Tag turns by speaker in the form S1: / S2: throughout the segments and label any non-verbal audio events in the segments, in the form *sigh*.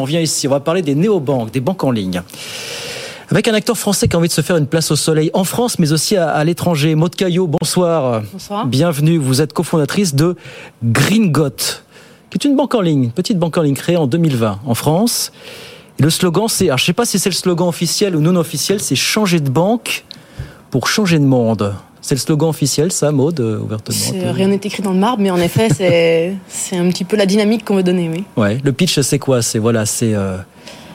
S1: On vient ici, on va parler des néobanques, des banques en ligne. Avec un acteur français qui a envie de se faire une place au soleil en France, mais aussi à, l'étranger. Maud Caillot, bonsoir.
S2: Bonsoir.
S1: Bienvenue. Vous êtes cofondatrice de Gringot, qui est une banque en ligne, une petite banque en ligne créée en 2020 en France. Et le slogan, c'est, je ne sais pas si c'est le slogan officiel ou non officiel, c'est changer de banque pour changer de monde. C'est le slogan officiel, ça, Maud, euh, ouvertement
S2: Rien n'est écrit dans le marbre, mais en effet, *laughs* c'est un petit peu la dynamique qu'on veut donner, oui.
S1: Ouais, le pitch, c'est quoi? C'est voilà, c'est euh,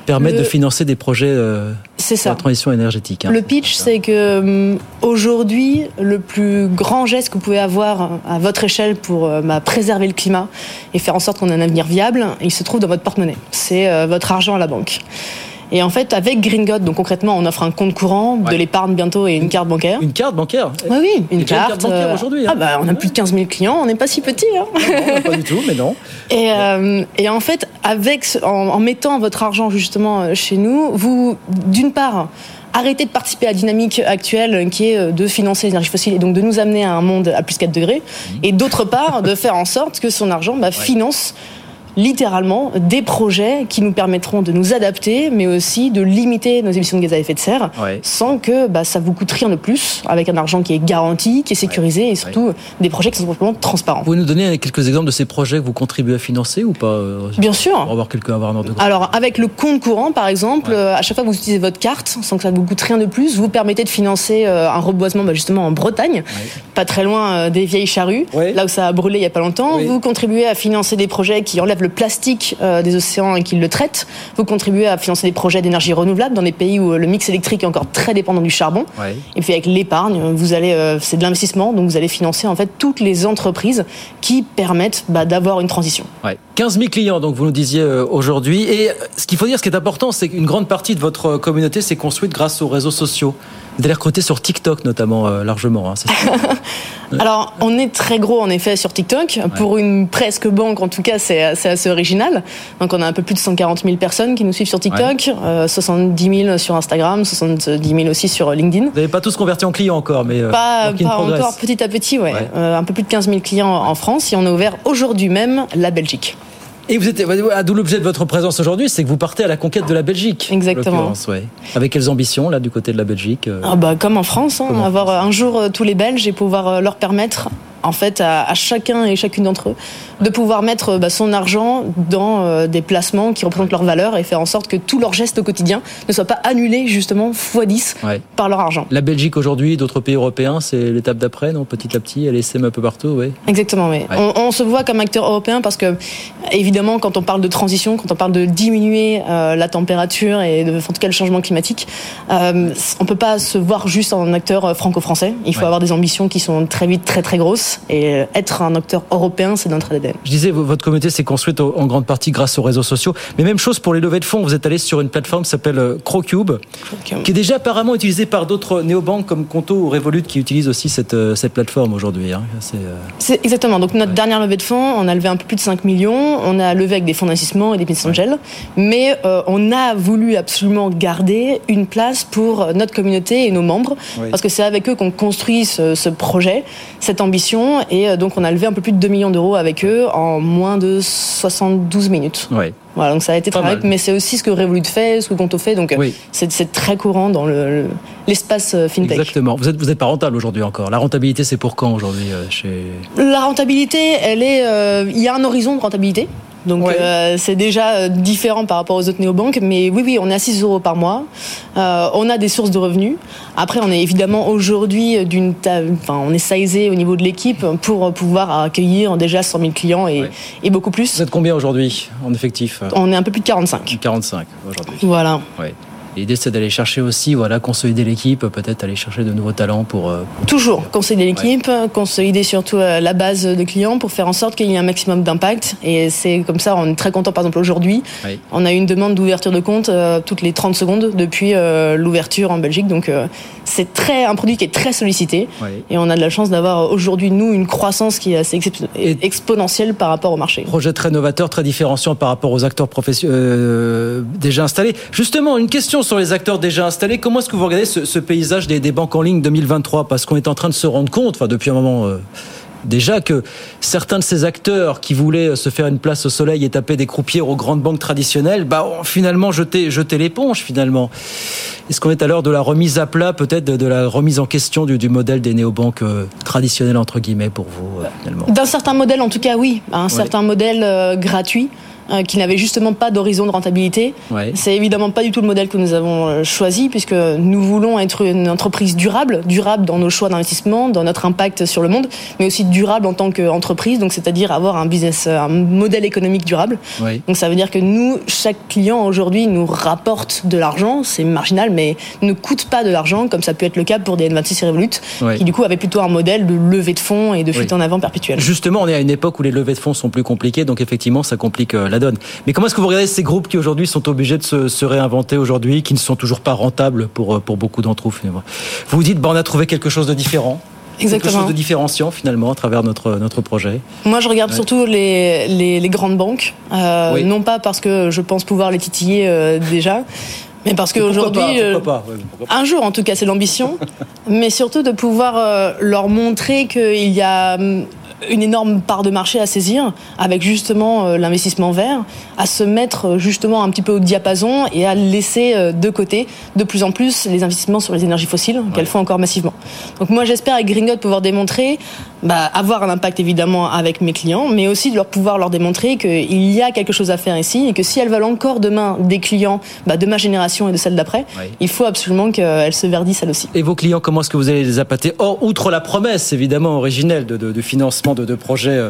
S1: permettre de financer des projets euh, pour la transition énergétique.
S2: Hein. Le pitch, c'est que aujourd'hui, le plus grand geste que vous pouvez avoir à votre échelle pour bah, préserver le climat et faire en sorte qu'on ait un avenir viable, il se trouve dans votre porte-monnaie. C'est votre argent à la banque. Et en fait, avec Gringot, donc concrètement, on offre un compte courant, de l'épargne bientôt et une carte bancaire.
S1: Une carte bancaire
S2: Oui, oui, une, carte.
S1: bancaire euh, aujourd'hui.
S2: Hein. Ah bah, on a plus de 15 000 clients, on n'est pas si petit. Hein.
S1: Non, pas du tout, mais non. *laughs*
S2: Et, euh, et en fait, avec, en, mettant votre argent justement euh, chez nous, vous, d'une part, arrêtez de participer à la dynamique actuelle qui est de financer l'énergie fossile et donc de nous amener à un monde à plus 4 degrés. Mmh. Et d'autre part, de faire en sorte que son argent bah, finance littéralement des projets qui nous permettront de nous adapter, mais aussi de limiter nos émissions de gaz à effet de serre, sans que bah, ça vous coûte rien de plus, avec un argent qui est garanti, qui est sécurisé, et surtout des projets qui sont complètement transparents. Vous
S1: pouvez nous donner quelques exemples de ces projets que vous contribuez à financer ou pas euh,
S2: Bien sûr.
S1: Pour avoir quelques avoir un ordre de
S2: Alors avec le compte courant, par exemple, euh, à chaque fois que vous utilisez votre carte, sans que ça vous coûte rien de plus, vous permettez de financer euh, un reboisement bah, justement en Bretagne, pas très loin des vieilles charrues, là où ça a brûlé il y a pas longtemps. Vous contribuez à financer des projets qui enlèvent le plastique euh, des océans et qu'ils le traitent. Vous contribuez à financer des projets d'énergie renouvelable dans des pays où le mix électrique est encore très dépendant du charbon. Et puis avec l'épargne, vous allez, euh, c'est de l'investissement, donc vous allez financer en fait toutes les entreprises qui permettent bah, d'avoir une transition.
S1: 15 000 clients, donc vous nous disiez euh, aujourd'hui. Et ce qu'il faut dire, ce qui est important, c'est qu'une grande partie de votre communauté s'est construite grâce aux réseaux sociaux. Vous allez recruter sur TikTok notamment largement. Hein, *laughs*
S2: Alors, on est très gros en effet sur TikTok. Pour une presque banque, en tout cas, c'est assez original. Donc, on a un peu plus de 140 000 personnes qui nous suivent sur TikTok, 70 000 euh, sur Instagram, 70 000 aussi sur LinkedIn.
S1: Vous n'avez pas tous converti en clients encore, mais
S2: euh, pas, encore petit à petit, ouais. Euh, un peu plus de 15 000 clients en France et on a ouvert aujourd'hui même la Belgique.
S1: Et vous êtes, à d'où l'objet de votre présence aujourd'hui, c'est que vous partez à la conquête de la Belgique.
S2: Exactement.
S1: Avec quelles ambitions là du côté de la Belgique
S2: ah bah, comme en France, hein, avoir un jour tous les Belges et pouvoir leur permettre en fait à, chacun et chacune d'entre eux de pouvoir mettre bah, son argent dans euh, des placements qui représentent leur valeur et faire en sorte que tous leurs gestes au quotidien ne soient pas annulés justement x 10 par leur argent.
S1: La Belgique aujourd'hui, d'autres pays européens, c'est l'étape d'après, non? Petit à petit, elle essaie un peu partout, oui.
S2: Exactement, oui. On, se voit comme acteur européen parce que évidemment, quand on parle de transition, quand on parle de diminuer euh, la température et de, en tout cas le changement climatique, euh, on peut pas se voir juste en acteur franco-français. Il faut avoir des ambitions qui sont très vite très très grosses et être un acteur européen, c'est notre ADN.
S1: Je disais, votre communauté s'est construite en grande partie grâce aux réseaux sociaux. Mais même chose pour les levées de fonds. Vous êtes allé sur une plateforme qui s'appelle euh, Crocube, qui est déjà apparemment utilisée par d'autres néobanques comme Conto ou Revolut qui utilisent aussi cette, euh, cette plateforme aujourd'hui. Hein.
S2: Euh, c'est, exactement. Donc notre dernière levée de fonds, on a levé un peu plus de 5 millions. On a levé avec des fonds d'investissement et des business angels. Mais on a voulu absolument garder une place pour notre communauté et nos membres. Parce que c'est avec eux qu'on construit ce, ce projet, cette ambition et euh, donc on a levé un peu plus de 2 millions d'euros avec eux en moins de 72 minutes. Voilà, donc ça a été très rapide, mais c'est aussi ce que Revolut fait, ce que Conto fait, donc euh, c'est très courant dans l'espace le, euh, fintech.
S1: Exactement. Vous n'êtes vous êtes pas rentable aujourd'hui encore. La rentabilité, c'est pour quand aujourd'hui chez
S2: La rentabilité, elle est, il y a un horizon de rentabilité. Donc euh, c'est déjà euh, différent par rapport aux autres néobanques. Mais oui, oui, on est à 6 euros par mois. Euh, on a des sources de revenus. Après, on est évidemment aujourd'hui d'une, enfin, on est sizé au niveau de l'équipe pour pouvoir accueillir déjà 100 000 clients et, et beaucoup plus.
S1: Vous êtes combien aujourd'hui en effectif
S2: On est un peu plus de 45.
S1: 45 aujourd'hui.
S2: Voilà.
S1: L'idée, c'est d'aller chercher aussi, voilà, consolider l'équipe, peut-être aller chercher de nouveaux talents pour. euh, pour-
S2: Toujours consolider l'équipe, consolider surtout euh, la base de clients pour faire en sorte qu'il y ait un maximum d'impact. Et c'est comme ça, on est très content. Par exemple, aujourd'hui,
S1: Oui.
S2: on a une demande d'ouverture de compte euh, toutes les 30 secondes depuis euh, l'ouverture en Belgique. Donc, euh, c'est très un produit qui est très sollicité.
S1: Oui.
S2: Et on a de la chance d'avoir aujourd'hui, nous, une croissance qui est assez
S1: Et-
S2: exponentielle par rapport au marché.
S1: Projet très novateur, très différenciant par rapport aux acteurs professionnels déjà installés. Justement, une question sur les acteurs déjà installés. Comment est-ce que vous regardez ce, ce paysage des, des banques en ligne 2023 Parce qu'on est en train de se rendre compte, enfin depuis un moment euh, déjà, que certains de ces acteurs qui voulaient se faire une place au soleil et taper des croupières aux grandes banques traditionnelles, bah, ont finalement jeté, jeté l'éponge finalement. Est-ce qu'on est à l'heure de la remise à plat, peut-être de, de la remise en question du, du modèle des néobanques euh, traditionnelles entre guillemets pour vous euh, finalement?
S2: D'un certain modèle, en tout cas, oui. Un certain modèle euh, gratuit. Euh, qui n'avait justement pas d'horizon de rentabilité.
S1: Ouais.
S2: C'est évidemment pas du tout le modèle que nous avons euh, choisi puisque nous voulons être une entreprise durable, durable dans nos choix d'investissement, dans notre impact sur le monde, mais aussi durable en tant qu'entreprise, donc c'est-à-dire avoir un business, euh, un modèle économique durable. Donc ça veut dire que nous, chaque client aujourd'hui nous rapporte de l'argent, c'est marginal, mais ne coûte pas de l'argent, comme ça peut être le cas pour des N26 et Revolut,
S1: Ouais.
S2: qui du coup avaient plutôt un modèle de levée de fonds et de fuite en avant perpétuelle.
S1: Justement, on est à une époque où les levées de fonds sont plus compliquées, donc effectivement, ça complique la donne. Mais comment est-ce que vous regardez ces groupes qui aujourd'hui sont obligés de se, se réinventer aujourd'hui, qui ne sont toujours pas rentables pour, euh, pour beaucoup d'entre eux finalement? Vous vous dites, bah, on a trouvé quelque chose de différent. Quelque
S2: Exactement.
S1: chose de différenciant finalement à travers notre, notre projet.
S2: Moi, je regarde
S1: Ouais.
S2: surtout les, les, les grandes banques, euh,
S1: Oui.
S2: non pas parce que je pense pouvoir les titiller euh, déjà, mais parce qu'aujourd'hui, euh,
S1: ouais,
S2: un jour en tout cas, c'est l'ambition, *laughs* mais surtout de pouvoir euh, leur montrer qu'il y a hum, une énorme part de marché à saisir avec justement euh, l'investissement vert, à se mettre euh, justement un petit peu au diapason et à laisser euh, de côté de plus en plus les investissements sur les énergies fossiles qu'elles font encore massivement. Donc moi j'espère avec Gringot pouvoir démontrer, bah, avoir un impact évidemment avec mes clients, mais aussi de leur pouvoir leur démontrer qu'il y a quelque chose à faire ici et que si elles veulent encore demain des clients bah, de ma génération et de celle d'après, il faut absolument qu'elles se verdissent elles aussi.
S1: Et vos clients, comment est-ce que vous allez les appâter? Or, outre la promesse évidemment originelle de, de- de financement de, projets euh,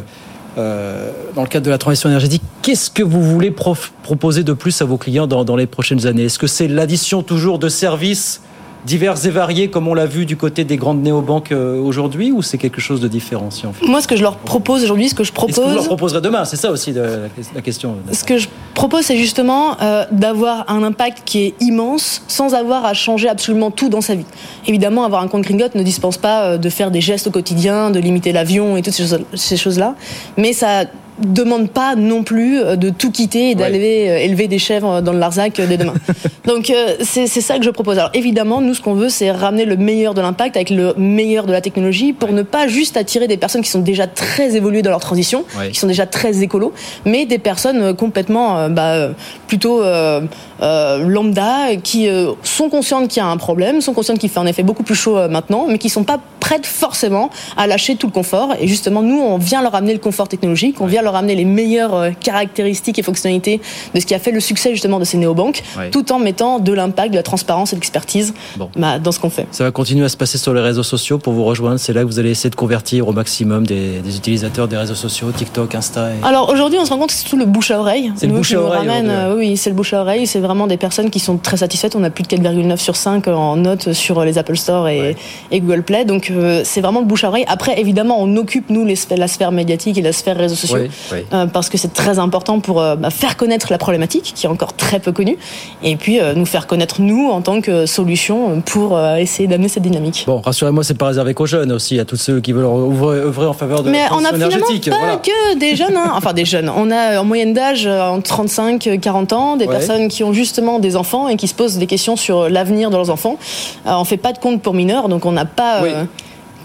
S1: euh, dans le cadre de la transition énergétique, qu'est-ce que vous voulez proposer de plus à vos clients dans les prochaines années? Est-ce que c'est l'addition toujours de services divers et variés comme on l'a vu du côté des grandes néobanques euh, aujourd'hui ou c'est quelque chose de différenciant
S2: Moi, ce que je leur propose aujourd'hui, ce que je
S1: Est-ce que vous leur
S2: propose,
S1: proposerez demain C'est ça aussi la, question.
S2: ce que je propose, c'est justement euh, d'avoir un impact qui est immense sans avoir à changer absolument tout dans sa vie. Évidemment, avoir un compte Gringot ne dispense pas euh, de faire des gestes au quotidien, de limiter l'avion et toutes ces choses-là, mais ça demande pas non plus euh, de tout quitter et d'aller euh, élever des chèvres dans le Larzac euh, dès demain. *laughs* Donc euh, c'est ça que je propose. Alors évidemment, nous ce qu'on veut, c'est ramener le meilleur de l'impact avec le meilleur de la technologie pour ne pas juste attirer des personnes qui sont déjà très évoluées dans leur transition,
S1: Ouais.
S2: qui sont déjà très écolos, mais des personnes euh, complètement euh, bah, euh, plutôt euh, euh, lambda qui euh, sont conscientes qu'il y a un problème, sont conscientes qu'il fait en effet beaucoup plus chaud euh, maintenant, mais qui sont pas prêtes forcément à lâcher tout le confort. Et justement, nous, on vient leur amener le confort technologique, on vient leur amener les meilleures euh, caractéristiques et fonctionnalités de ce qui a fait le succès justement de ces néobanques,
S1: Ouais.
S2: tout en mettant de l'impact, de la transparence et de l'expertise
S1: Bon.
S2: bah, dans ce qu'on fait.
S1: Ça va continuer à se passer sur les réseaux sociaux pour vous rejoindre. C'est là que vous allez essayer de convertir au maximum des, des utilisateurs des réseaux sociaux, TikTok, Insta. et-
S2: Alors aujourd'hui, on se rend compte que c'est tout le bouche à oreille.
S1: C'est le bouche à oreille
S2: ramène, euh, oui, c'est le bouche à oreille. C'est vraiment des personnes qui sont très satisfaites. On a plus de 4,9 sur 5 en notes sur les Apple Store et,
S1: Ouais.
S2: et Google Play. Donc euh, c'est vraiment le bouche à oreille. Après, évidemment, on occupe nous les la sphère médiatique et la sphère réseaux sociaux.
S1: Oui, oui.
S2: euh, parce que c'est très important pour euh, bah, faire connaître la problématique qui est encore très peu connue et puis euh, nous faire connaître nous en tant que solution pour essayer d'amener cette dynamique.
S1: Bon, rassurez-moi, c'est pas réservé qu'aux jeunes aussi, à tous ceux qui veulent œuvrer, en faveur de
S2: Mais
S1: la
S2: on a
S1: transition
S2: finalement
S1: énergétique.
S2: pas
S1: voilà.
S2: que des jeunes, hein. enfin des jeunes. On a en moyenne d'âge entre 35 et 40 ans, des
S1: Ouais.
S2: personnes qui ont justement des enfants et qui se posent des questions sur l'avenir de leurs enfants. On fait pas de compte pour mineurs, donc on n'a pas
S1: Oui.
S2: euh,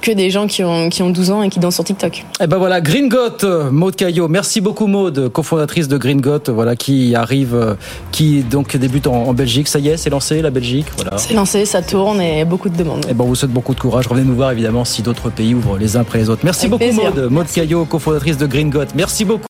S2: que des gens qui ont, qui ont 12 ans et qui dansent sur TikTok.
S1: Eh ben voilà, Green Got, euh, Maude Caillot. Merci beaucoup Maude, cofondatrice de Green Got, voilà, qui arrive, euh, qui donc débute en, en Belgique. Ça y est, c'est lancé la Belgique, voilà.
S2: C'est lancé, ça tourne et beaucoup de demandes.
S1: Et ben, on vous souhaite beaucoup de courage. Revenez nous voir évidemment si d'autres pays ouvrent les uns après les autres. Merci
S2: Avec
S1: beaucoup
S2: plaisir.
S1: Maude. Maude Caillot, cofondatrice de Green Got. Merci beaucoup.